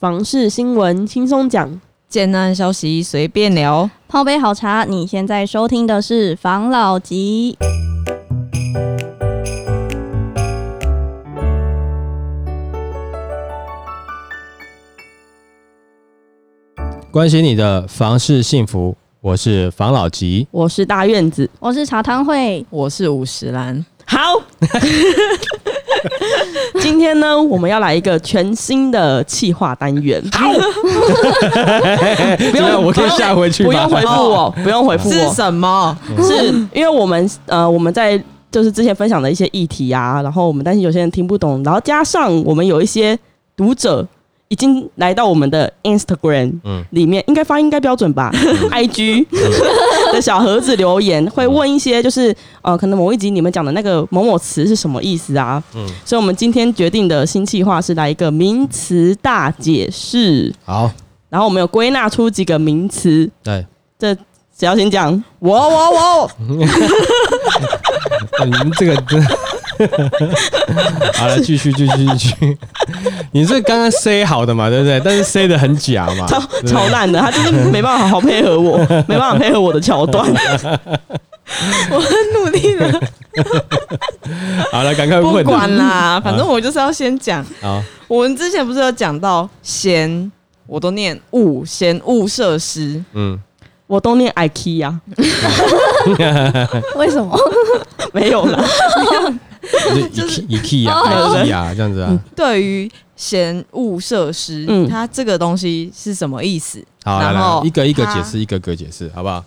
房事新闻轻松讲，简单消息随便聊。泡杯好茶，你现在收听的是房老吉。关心你的房事幸福，我是房老吉。我是大院子。我是茶汤会，我是五十兰，好，今天呢，我们要来一个全新的企划单元。好，不用，我可以下回去不用回复我，不用回复我是我，什么？是因为我们呃我们在就是之前分享的一些议题啊，然后我们担心有些人听不懂，然后加上我们有一些读者已经来到我们的 Instagram 嗯里面，应该发音应该标准吧？IG 的小盒子留言会问一些就是呃可能某一集你们讲的那个某某词是什么意思啊？嗯所以我们今天决定的新计划是来一个名词大解释，好，然后我们有归纳出几个名词，对，这只要先讲？我我我，你们 这个真的。好了，继续继续继续。你是刚刚 say 好的嘛，对不对？但是 say 的很假嘛，超超烂的，他就是没办法好好配合我，没办法配合我的桥段。我很努力的，好了，赶快不。管啦，反正我就是要先讲。好，我们之前不是有讲到闲，我都念物，闲物设施。嗯，我都念 IKEA，为什么？没有啦，就 e key 啊，key 啊，这样子啊。对于闲物设施，嗯它这个东西是什么意思？好，来来然后，一个一个解释，一个个解释，好不好？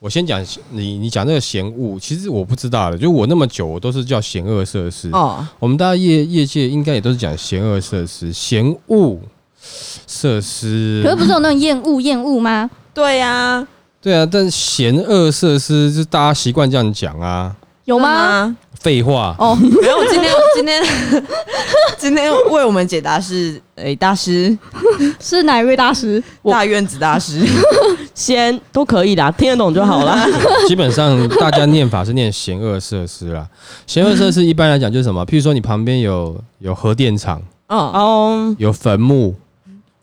我先讲你，你讲那个嫌恶，其实我不知道的，就我那么久，我都是叫嫌恶设施。哦，我们大家业业界应该也都是讲嫌恶设施、嫌恶设施可。是不是有那种厌恶厌恶吗？对呀，对啊，但是嫌恶设施就大家习惯这样讲啊，有吗？吗？废话。哦，没有，今天 今天 今天为我们解答是诶、大师 是哪一位大师？大院子大师，先都可以啦，听得懂就好啦。基本上大家念法是念险恶设施啦。险恶设施一般来讲就是什么？譬如说你旁边有有核电厂、嗯，哦，有坟墓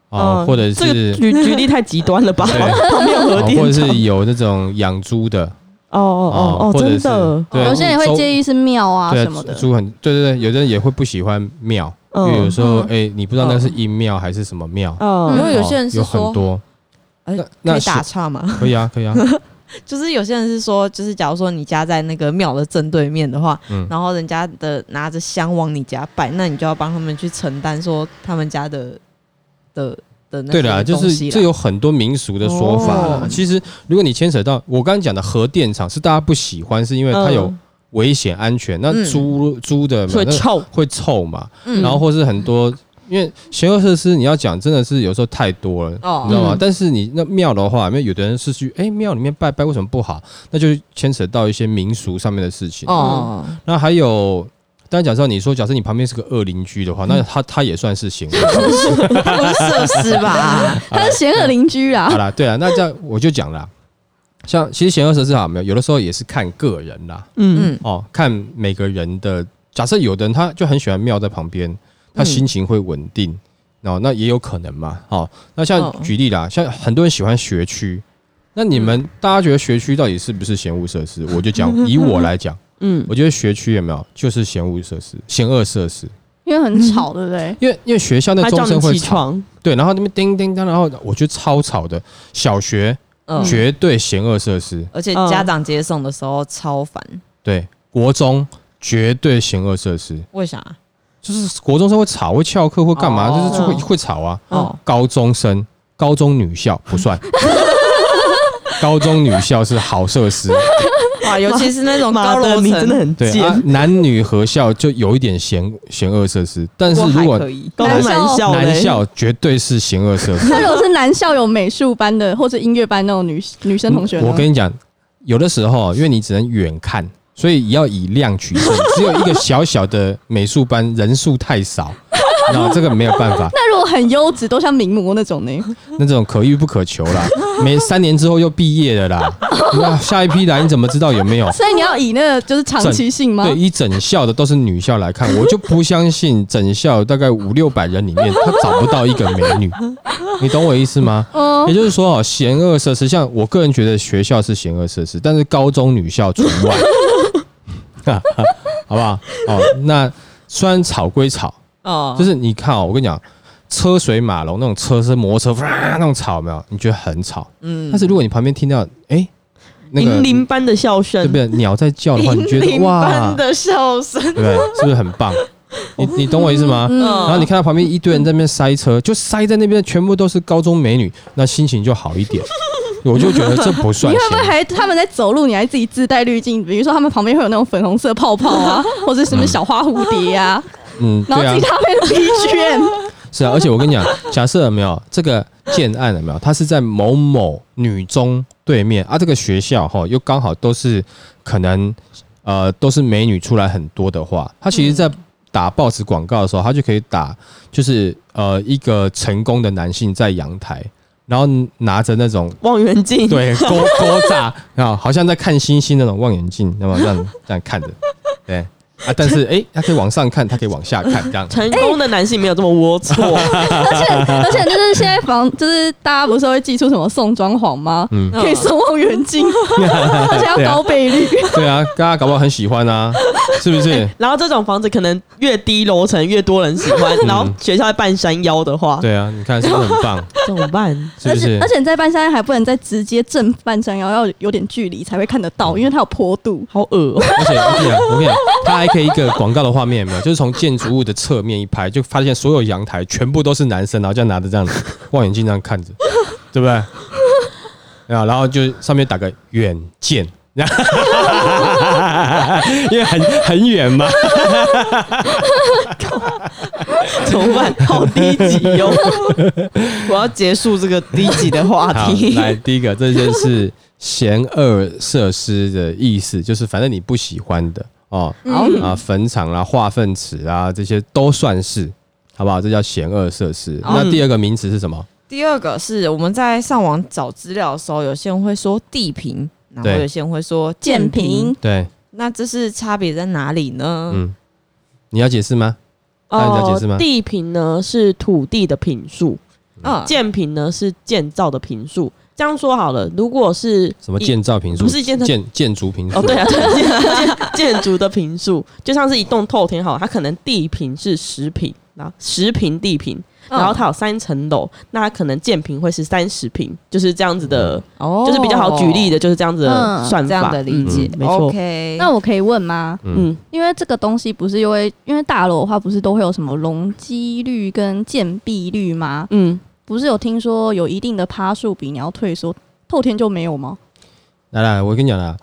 哦，嗯或者这个是举举例太极端了吧？对旁边有核哦或者电厂。是有那种养猪的哦哦哦哦，或者是真的。对有些人会周介意是庙啊对什么的。猪很对对对，有的人也会不喜欢庙，因嗯。为有时候嗯。哎，你不知道那是阴庙还是什么庙，嗯。因为有些人是哦有说很多，哎那那可以打是岔吗？可以啊可以啊，就是有些人是说，就是假如说你家在那个庙的正对面的话，嗯。然后人家的拿着香往你家拜，那你就要帮他们去承担说他们家的的的那对啦，就是这有很多民俗的说法啦哦。其实如果你牵扯到我刚刚讲的核电厂，是大家不喜欢，是因为它有嗯危险安全，那嗯猪猪的会臭。会臭嘛，嗯然后或是很多。因为邪恶设施，你要讲真的是有时候太多了，哦你知道吗？嗯但是你那庙的话，因为有的人是去哎庙里面拜拜，为什么不好？那就牵扯到一些民俗上面的事情。哦，那还有，当然假设你说，假设你旁边是个恶邻居的话，那他他也算是行为。它不是设施吧？他是邪恶邻居啊好。啦，对啊，那这样我就讲啦。像其实险恶设施好没有，有的时候也是看个人啦，嗯嗯，哦，看每个人的。假设有的人他就很喜欢庙在旁边，他心情会稳定，哦，那也有可能嘛。哦，那像哦举例啦，像很多人喜欢学区，那你们大家觉得学区到底是不是嫌恶设施？我就讲，以我来讲，嗯，我觉得学区有没有就是嫌恶设施、嫌恶设施，因为很吵，对不对？因为因为学校那钟声会吵，起床。对，然后那边叮叮当，然后我觉得超吵的。小学嗯绝对嫌恶设施，而且家长接送的时候超烦，对，国中绝对嫌恶设施，为啥？就是国中生会吵，会翘课，会干嘛？哦就是就会会吵啊。哦，高中生，高中女校不算，高中女校是好设施，哇，尤其是那种，高楼你真的层，很贱。对啊，男女合校就有一点嫌嫌恶设施，但是如果还可以，高中男校嘞男校绝对是嫌恶设施。那如果是男校有美术班的或者音乐班那种女女生同学呢？我跟你讲，有的时候因为你只能远看，所以要以量取胜。只有一个小小的美术班，人数太少，那这个没有办法，那如果很优质，都像名模那种呢？那这种可遇不可求啦。每三年之后又毕业了啦，那下一批来你怎么知道有没有？所以你要以那个就是长期性吗？对，以整校的都是女校来看，我就不相信整校大概五六百人里面，他找不到一个美女。你懂我意思吗？嗯也就是说哦，嫌恶设施，像我个人觉得学校是嫌恶设施，但是高中女校除外，好不好？哦，那虽然吵归吵，哦就是你看哦，我跟你讲，车水马龙那种车是摩托车哇那种吵没有？你觉得很吵，嗯但是如果你旁边听到哎那个银铃般的笑声对不，对？鸟在叫的话，你觉得哇般，的笑声，对不对？是不是很棒？你你懂我意思吗？嗯然后你看到旁边一堆人在那边塞车，就塞在那边，全部都是高中美女，那心情就好一点。我就觉得这不算你会不会。还他们在走路，你还自己自带滤镜？比如说他们旁边会有那种粉红色泡泡啊，或者什么小花蝴蝶啊，嗯，对啊然后自己，搭配的 BGM，是啊。而且我跟你讲，假设有没有这个建案有没有？它是在某某女中对面啊，这个学校哈又刚好都是可能呃都是美女出来很多的话，它其实在打报纸广告的时候，它就可以打就是呃一个成功的男性在阳台，然后拿着那种望远镜，对，勾勾炸 啊，好像在看星星那种望远镜，那么这样这样看着，对啊，但是哎，他可以往上看，他可以往下看，这样成功的男性没有这么龌龊，而且而且就是现在房，就是大家不是会寄出什么送装潢吗？嗯，可以送望远镜，而且要高倍率。对啊，大家搞不好很喜欢啊，是不是？然后这种房子可能越低楼层越多人喜欢，嗯然后学校在半山腰的话，对啊，你看是不是很棒？怎么办？而是不是且而？且你在半山腰还不能再直接正半山腰，要有点距离才会看得到，因为它有坡度。好恶哦、而且我跟你讲，我跟你讲，它还可以一个广告的画面有没有？就是从建筑物的侧面一拍，就发现所有阳台全部都是男生，然后这样拿着这样 望远镜这样看着，对不对？啊，然后就上面打个远见。因为很很远嘛，怎么办？好低级哟、我要结束这个低级的话好，题。来第一个，这就是嫌恶设施的意思，就是反正你不喜欢的哦，嗯啊，坟场啦、化粪池啊，这些都算是，好不好？这叫险恶设施。好那第二个名词是什么？第二个是我们在上网找资料的时候，有些人会说地平，然后有些人会说建建平平，对，那这是差别在哪里呢？嗯，你要解释吗？哦你了解地平呢是土地的平数，嗯，建平呢是建造的平数。这样说好了，如果是什么建造平数？不是建造建建筑平数。哦，对啊，对建建 建筑的平数，就像是一栋透天好，它可能地平是十平，然后十平地平，嗯然后它有三层楼，那它可能建平会是三十平，就是这样子的，哦就是比较好举例的，就是这样子的嗯算法，这样的理解嗯，没错。OK，那我可以问吗？嗯，嗯，因为这个东西不是因为因为大楼的话，不是都会有什么容积率跟建蔽率吗？嗯，不是有听说有一定的趴数比你要退缩，后天就没有吗？来来，我跟你讲啦，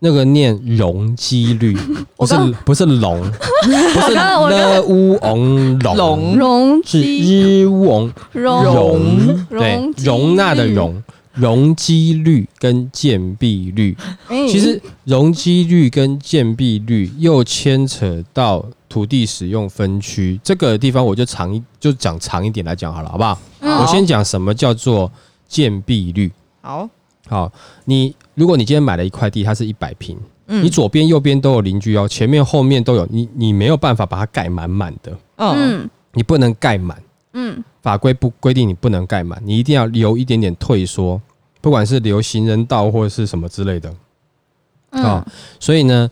那个念容积率，不是不是龙，不是刚刚我刚了乌翁龙，龙容是积日翁容容，对容，容纳的容。容积率跟建蔽率，哎其实容积率跟建蔽率又牵扯到土地使用分区这个地方，我就长一就讲长一点来讲好了，好不好？嗯我先讲什么叫做建蔽率。好，好，你如果你今天买了一块地，它是一百平，嗯你左边右边都有邻居哦，前面后面都有，你你没有办法把它盖满满的，嗯嗯你不能盖满，嗯法规不规定你不能盖满，你一定要留一点点退缩，不管是留行人道或者是什么之类的。啊嗯所以呢，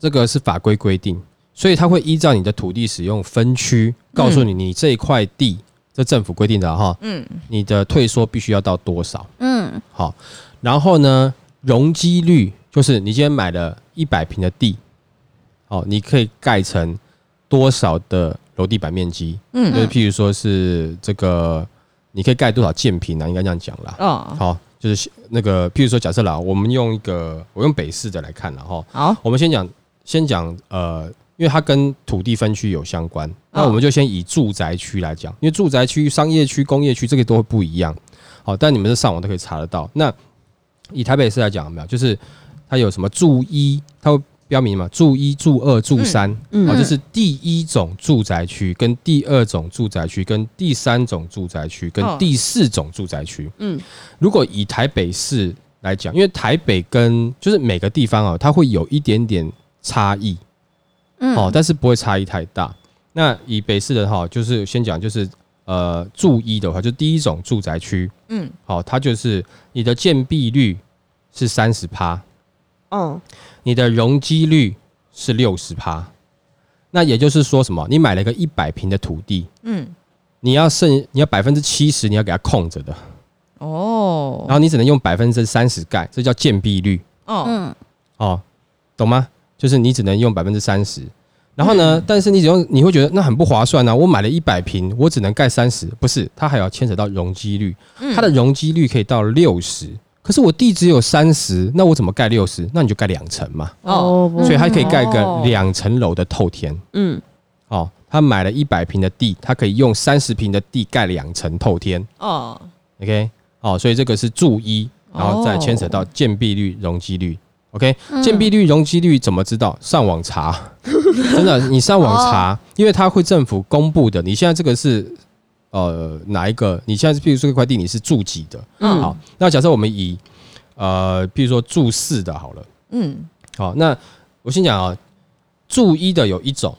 这个是法规规定，所以它会依照你的土地使用分区，告诉你你这一块地，这政府规定的哈，嗯你的退缩必须要到多少。嗯好，然后呢，容积率就是你今天买了一百平的地，哦，你可以盖成多少的楼地板面积？嗯就是嗯譬如说是这个，你可以盖多少建平啊？应该这样讲啦。哦，好，就是那个，譬如说假设啦，我们用一个我用北市的来看了哈，好，我们先讲先讲呃，因为它跟土地分区有相关，那嗯我们就先以住宅区来讲，因为住宅区、商业区、工业区这个都会不一样。好，但你们是上网都可以查得到。那以台北市来讲，有没有？就是它有什么住一，它会标明嘛，住一、住二、住三，嗯啊，就是第一种住宅区、跟第二种住宅区、跟第三种住宅区、跟哦第四种住宅区。嗯如果以台北市来讲，因为台北跟就是每个地方啊，它会有一点点差异嗯。哦，但是不会差异太大。那以北市的哈，就是先讲就是呃住一的话，就第一种住宅区，嗯。好、它就是你的建蔽率是三十趴，嗯你的容积率是六十趴。那也就是说什么？你买了一个一百平的土地，嗯，你要剩你要百分之七十你要给它空着的，哦。然后你只能用百分之三十盖，这叫建蔽率。哦，嗯哦，懂吗？就是你只能用百分之三十。然后呢，但是你只用你会觉得那很不划算啊！我买了一百平，我只能盖三十，不是？它还要牵扯到容积率，嗯它的容积率可以到六十，可是我地只有三十，那我怎么盖六十？那你就盖两层嘛，哦所以它可以盖个哦两层楼的透天。嗯哦，他买了一百平的地，他可以用三十平的地盖两层透天。哦 OK，哦，所以这个是注一，然后再牵扯到建蔽率、容积率。OK，嗯建蔽率、容积率怎么知道？上网查，真的，你上网查，因为它会政府公布的。你现在这个是呃哪一个？你现在是譬如说这块地你是住几的？嗯好，那假设我们以呃，譬如说住四的好了。嗯好，那我先讲啊，住一的有一种，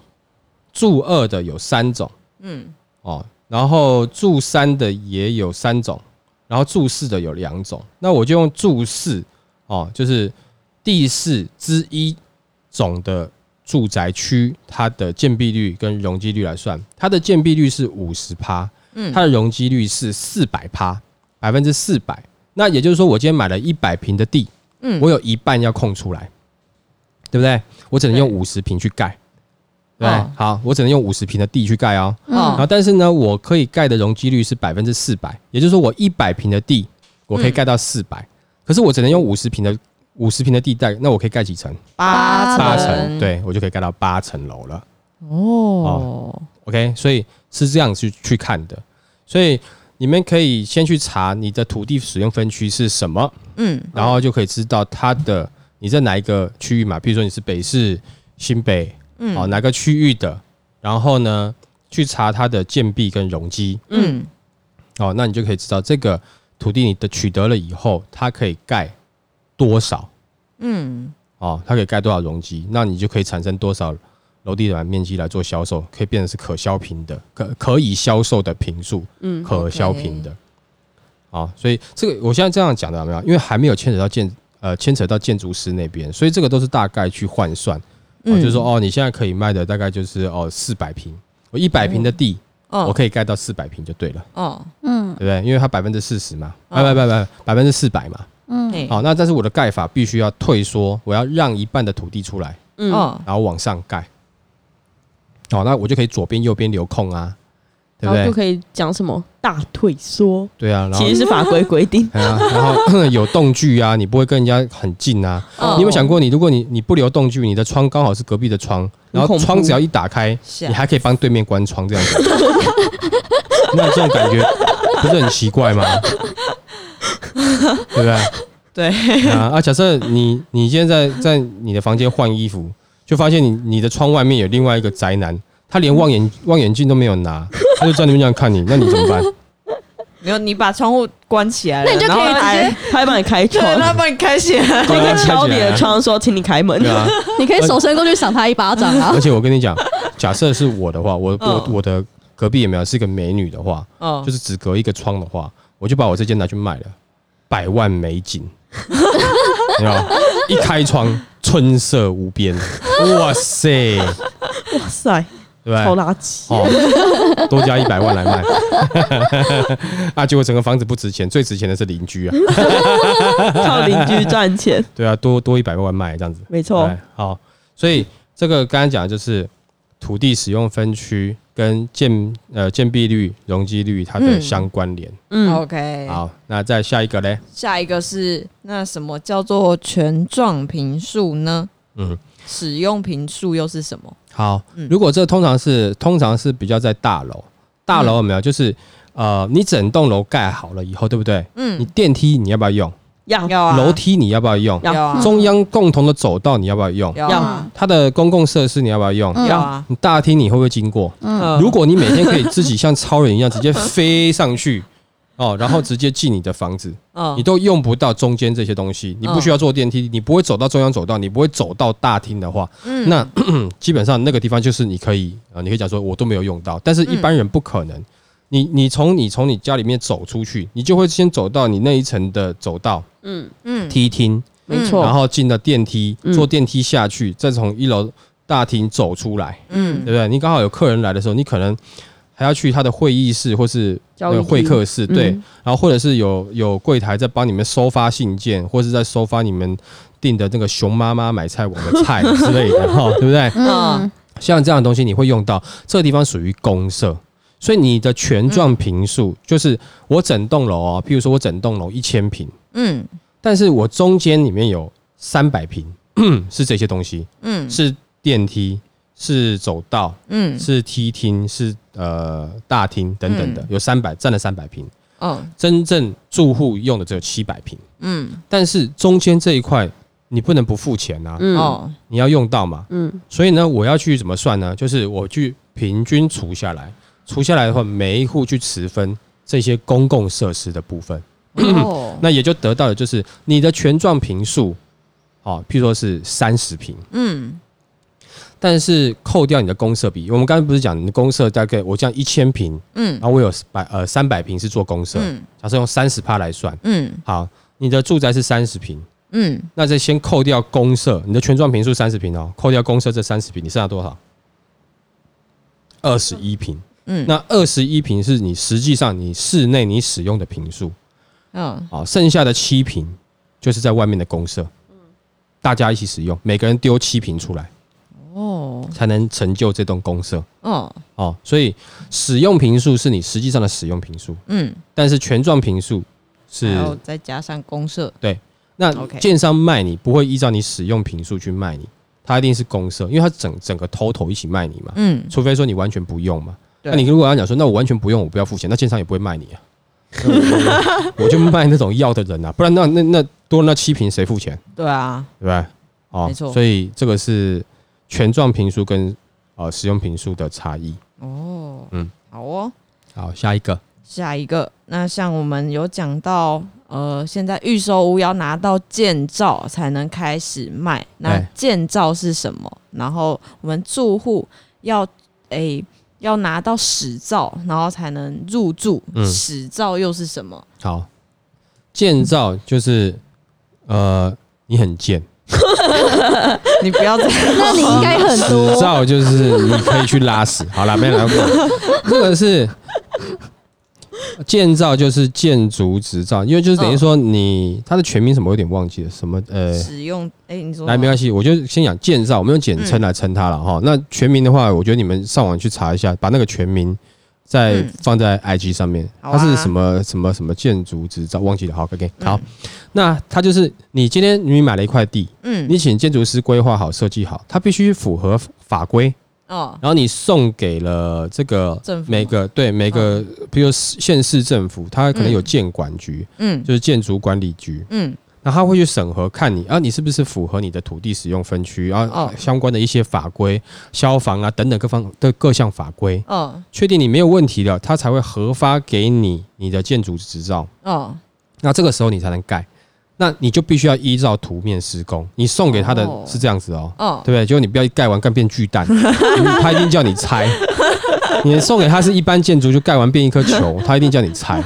住二的有三种嗯哦，然后住三的也有三种，然后住四的有两种。那我就用住四哦，就是第四之一种的住宅区，它的建蔽率跟容积率来算，它的建蔽率是五十趴，嗯，它的容积率是四百趴，百分之四百。那也就是说，我今天买了一百平的地，嗯。我有一半要空出来，对不对？我只能用对。五十平去盖，对好，我只能用五十平的地去盖哦。哦。然后，但是呢，我可以盖的容积率是百分之四百，也就是说，我一百平的地，我可以盖到四百、可是我只能用五十平的五十平的地带，那我可以盖几层？八八层层，，对我就可以盖到八层楼了。哦，OK，所以是这样去去看的，所以你们可以先去查你的土地使用分区是什么，嗯。然后就可以知道它的你在哪一个区域嘛，比如说你是北市、新北，嗯。哦哪个区域的，然后呢去查它的建蔽跟容积，嗯。哦，那你就可以知道这个土地你的取得了以后，它可以盖多少？嗯。哦，它可以盖多少容积，那你就可以产生多少楼地板面积来做销售，可以变成是可销平的，可可以销售的平数，嗯可销平的。哦，所以这个我现在这样讲的有没有？因为还没有牵扯到建呃牵扯到建筑师那边，所以这个都是大概去换算。哦，嗯。就是说哦，你现在可以卖的大概就是哦四百平，我一百平的地，哦。我可以盖到四百平就对了，哦。嗯。对不对？因为它百分之四十嘛，哦。不不不不，百分之四百嘛。嗯好，那但是我的盖法必须要退缩，我要让一半的土地出来，嗯哦然后往上盖。好，那我就可以左边右边留空啊，对不对？就可以讲什么大退缩，对啊，然后其实是法规规定。然后 有动距啊，你不会跟人家很近啊。哦你有没有想过，你如果你你不留动距，你的窗刚好是隔壁的窗，然后窗只要一打开，你还可以帮对面关窗，这样子。那这种感觉不是很奇怪吗？对不对？对，啊啊！假设你你现在在在你的房间换衣服，就发现你你的窗外面有另外一个宅男，他连望远望远镜都没有拿，他就在那边这样看你，那你怎么办？没有你把窗户关起来了，那你就可以然后他直接他会帮你开对，窗，他帮你开起来，他应该敲你的窗说：“请你开门。对啊，你可以手伸过去赏他一巴掌啊而！且我跟你讲，假设是我的话，我我嗯我的隔壁有没有是一个美女的话，哦就是只隔一个窗的话，我就把我这间拿去卖了，百万美景，有没有？一开窗春色无边，哇塞，”哇塞，对不对？超垃圾！哦，多加一百万来卖，啊，结果整个房子不值钱，最值钱的是邻居啊，靠邻居赚钱，对啊，多多一百万卖这样子，没错对。好，所以这个刚刚讲的就是土地使用分区跟建呃建蔽率、容积率它的嗯相关联。嗯，OK，好，那再下一个嘞，下一个是那什么叫做权状平数呢？嗯，使用平数又是什么？好嗯，如果这通常是通常是比较在大楼，大楼有没有？就是呃，你整栋楼盖好了以后，对不对？嗯你嗯，电梯你要不要用？要。要啊，楼梯你要不要用？要要啊，中央共同的走道你要不要用？要啊，它的公共设施你要不要用？嗯要啊，你大厅你会不会经过？嗯。如果你每天可以自己像超人一样直接飞上去，哦，然后直接进你的房子，嗯。你都用不到中间这些东西，你不需要坐电梯，你不会走到中央走道，你不会走到大厅的话，嗯。那 基本上那个地方就是你可以啊、呃你可以讲说我都没有用到，但是一般人不可能。你你从你从你家里面走出去，你就会先走到你那一层的走道、嗯，嗯梯厅，没错。然后进了电梯，嗯。坐电梯下去，再从一楼大厅走出来，嗯。对嗯不对？你刚好有客人来的时候，你可能还要去他的会议室或是会客室，对，嗯然后或者是有有柜台在帮你们收发信件，或是在收发你们订的那个熊妈妈买菜网的菜之类的，哈，对不对？嗯，像这样的东西你会用到，这个地方属于公社，所以你的权状平数就是我整栋楼啊，譬如说我整栋楼一千平，嗯。但是我中间里面有三百平 是这些东西，嗯。是电梯，是走道，嗯。是梯厅，是呃大厅等等的，嗯。有三百占了三百平，哦。真正住户用的只有七百平，嗯。但是中间这一块你不能不付钱啊，嗯。哦。你要用到嘛，嗯。所以呢，我要去怎么算呢？就是我去平均除下来，除下来的话，每一户去持分这些公共设施的部分，哦。那也就得到的就是你的权状平数，哦，譬如说是三十平，嗯。但是扣掉你的公社比，我们刚才不是讲你的公社大概我这样一千平，嗯。然后我有百呃三百平是做公社，嗯。假设用三十趴来算，嗯。好，你的住宅是三十平，嗯。那这先扣掉公社，你的权状平数三十平哦，扣掉公社这三十平，你剩下多少？二十一平。嗯。那二十一平是你实际上你室内你使用的平数，嗯好，剩下的七瓶就是在外面的公社，嗯大家一起使用，每个人丢七瓶出来，哦才能成就这栋公社哦哦。所以使用瓶数是你实际上的使用瓶数，嗯，但是权状瓶数是再加上公社，对那建商卖你不会依照你使用瓶数去卖你，它一定是公社，因为它整整个 total 一起卖你嘛，嗯除非说你完全不用嘛。那你如果要讲说，那我完全不用，我不要付钱，那建商也不会卖你啊。那 我就卖那种要的人啊，不然那那那多那七瓶谁付钱，对啊对不对？哦没错所以这个是权状评书跟呃使用评书的差异。哦嗯好哦。好，下一个，下一个，那像我们有讲到，呃，现在预售屋要拿到建造才能开始卖。那哎建造是什么？然后我们住户要诶、要拿到史照，然后才能入住。嗯使照又是什么？好，建造就是呃你很贱，你不要再 那你应该很执多。照就是你可以去拉屎。好了，没有来过。这个是建造，就是建筑执照，因为就是等于说你它的全名什么，我有点忘记了，什么呃。使用。诶、你说来，没关系，我就先讲建造，我们用简称来称它了哈。那全名的话，我觉得你们上网去查一下，把那个全名再嗯放在 IG 上面。好啊它是什么什么什么建筑执照，忘记了。好，OK，好。那它就是你今天你买了一块地，嗯你请建筑师规划好、设计好，它必须符合法规，哦。然后你送给了这个政府。每个对每个，比如县市政府，它可能有建管局，嗯。就是建筑管理局，嗯。那他会去审核，看你啊，你是不是符合你的土地使用分区，然后哦。相关的一些法规、消防啊等等各方的各项法规，哦。确定你没有问题了，他才会核发给你你的建筑执照。哦。那这个时候你才能盖，那你就必须要依照图面施工。你送给他的哦是这样子哦，哦对不对？结果你不要盖完干变巨蛋，他一定叫你拆。你送给他是一般建筑，就盖完变一颗球，他一定叫你拆。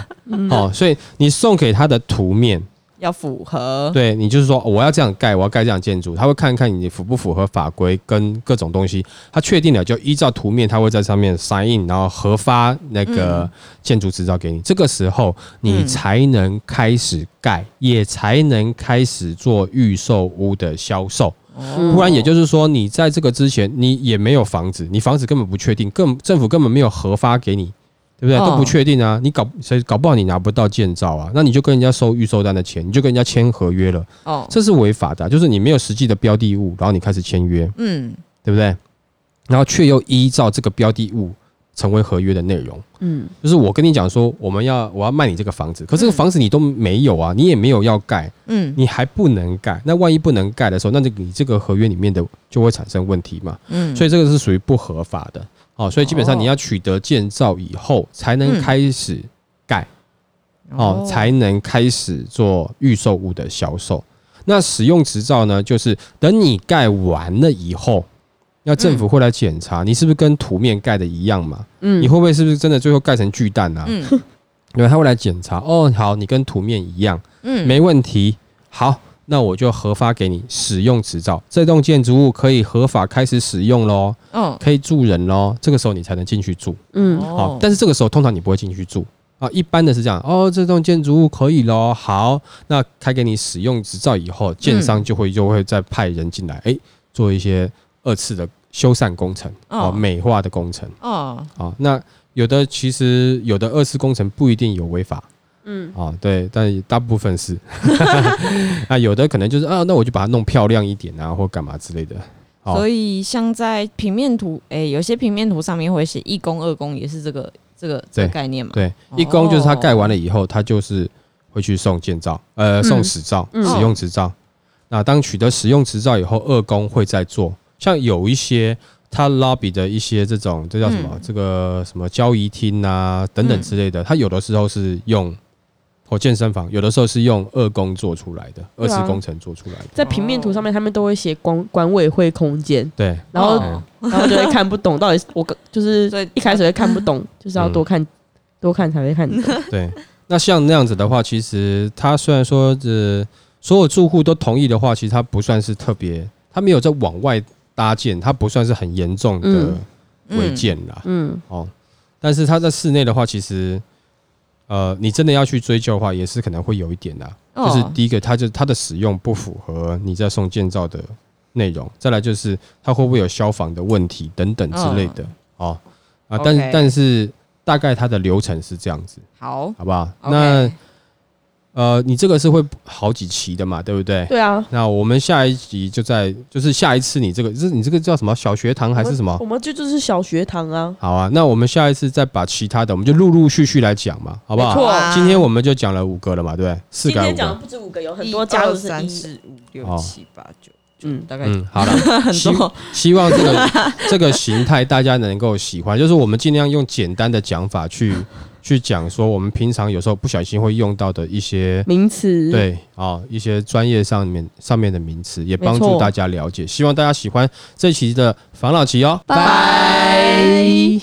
哦，所以你送给他的图面，要符合。对你就是说、哦我要这样盖，我要盖这样建筑，他会看看你符不符合法规跟各种东西，他确定了就依照图面，他会在上面 sign in，然后核发那个嗯建筑执照给你。这个时候你嗯才能开始盖，也才能开始做预售屋的销售。哦不然也就是说，你在这个之前你也没有房子，你房子根本不确定，更政府根本没有核发给你，对不对？哦都不确定啊，你搞谁搞不好你拿不到建造啊，那你就跟人家收预售单的钱，你就跟人家签合约了，哦这是违法的啊、就是你没有实际的标的物，然后你开始签约，嗯对不对？然后却又依照这个标的物成为合约的内容。嗯就是我跟你讲说，我们要我要卖你这个房子，可是这个房子你都没有啊，你也没有要盖，嗯你还不能盖。那万一不能盖的时候，那这你这个合约里面的就会产生问题嘛。嗯，所以这个是属于不合法的。哦，所以基本上你要取得建造以后，才能嗯开始盖哦，才能开始做预售物的销售。那使用执照呢，就是等你盖完了以后，要政府会来检查你是不是跟图面盖的一样嘛？嗯你会不会是不是真的最后盖成巨蛋啊？嗯 对，他会来检查。哦，好，你跟图面一样，嗯没问题。好，那我就核发给你使用执照，这栋建筑物可以合法开始使用喽，嗯可以住人喽。这个时候你才能进去住。嗯好，但是这个时候通常你不会进去住啊。一般的是这样，哦，这栋建筑物可以喽。好，那开给你使用执照以后，建商就会就会再派人进来，哎，做一些二次的修缮工程，哦，哦美化的工程。哦啊，那有的其实有的二次工程不一定有违法嗯啊，对，但大部分是。那，有的可能就是啊，那我就把它弄漂亮一点啊，或干嘛之类的。好所以像在平面图，哎、有些平面图上面会写一工、二工，也是这个这个这个概念嘛？对，哦一工就是它盖完了以后，它就是会去送建造，呃，送使照、嗯使用执照。那当取得使用执照以后，二工会再做。像有一些它 lobby 的一些这种，这叫什么？嗯这个什么交易厅啊等等之类的，它有的时候是用或健身房，有的时候是用二工做出来的，二次工程做出来的。在平面图上面，他们都会写管管委会空间，对，然后哦然后就会看不懂，到底是我就是一开始会看不懂，就是要多看多看才会看懂。对，那像那样子的话，其实他虽然说这所有住户都同意的话，其实它不算是特别，它没有在往外搭建，它不算是很严重的嗯违建啦。嗯哦，但是它在室内的话，其实呃，你真的要去追究的话，也是可能会有一点啦。哦就是第一个，它就它的使用不符合你在送建造的内容；再来就是它会不会有消防的问题等等之类的。哦啊，但但是大概它的流程是这样子。好好不好那呃，你这个是会好几期的嘛，对不对？对啊，那我们下一集就在，就是下一次你这个，就是你这个叫什么小学堂还是什么我？们这就是小学堂啊，好啊，那我们下一次再把其他的，我们就陆陆续续来讲嘛，好不好？没错哇今天我们就讲了五个了嘛，对不对？四改五今天讲。不止五个，有很多加入是一三四五六哦七八九，嗯大概嗯，好了，很希多。希望这个这个形态大家能够喜欢，就是我们尽量用简单的讲法去去讲说，我们平常有时候不小心会用到的一些名词。，对啊、一些专业上面上面的名词，也帮助大家了解。希望大家喜欢这期的防老集哦，拜。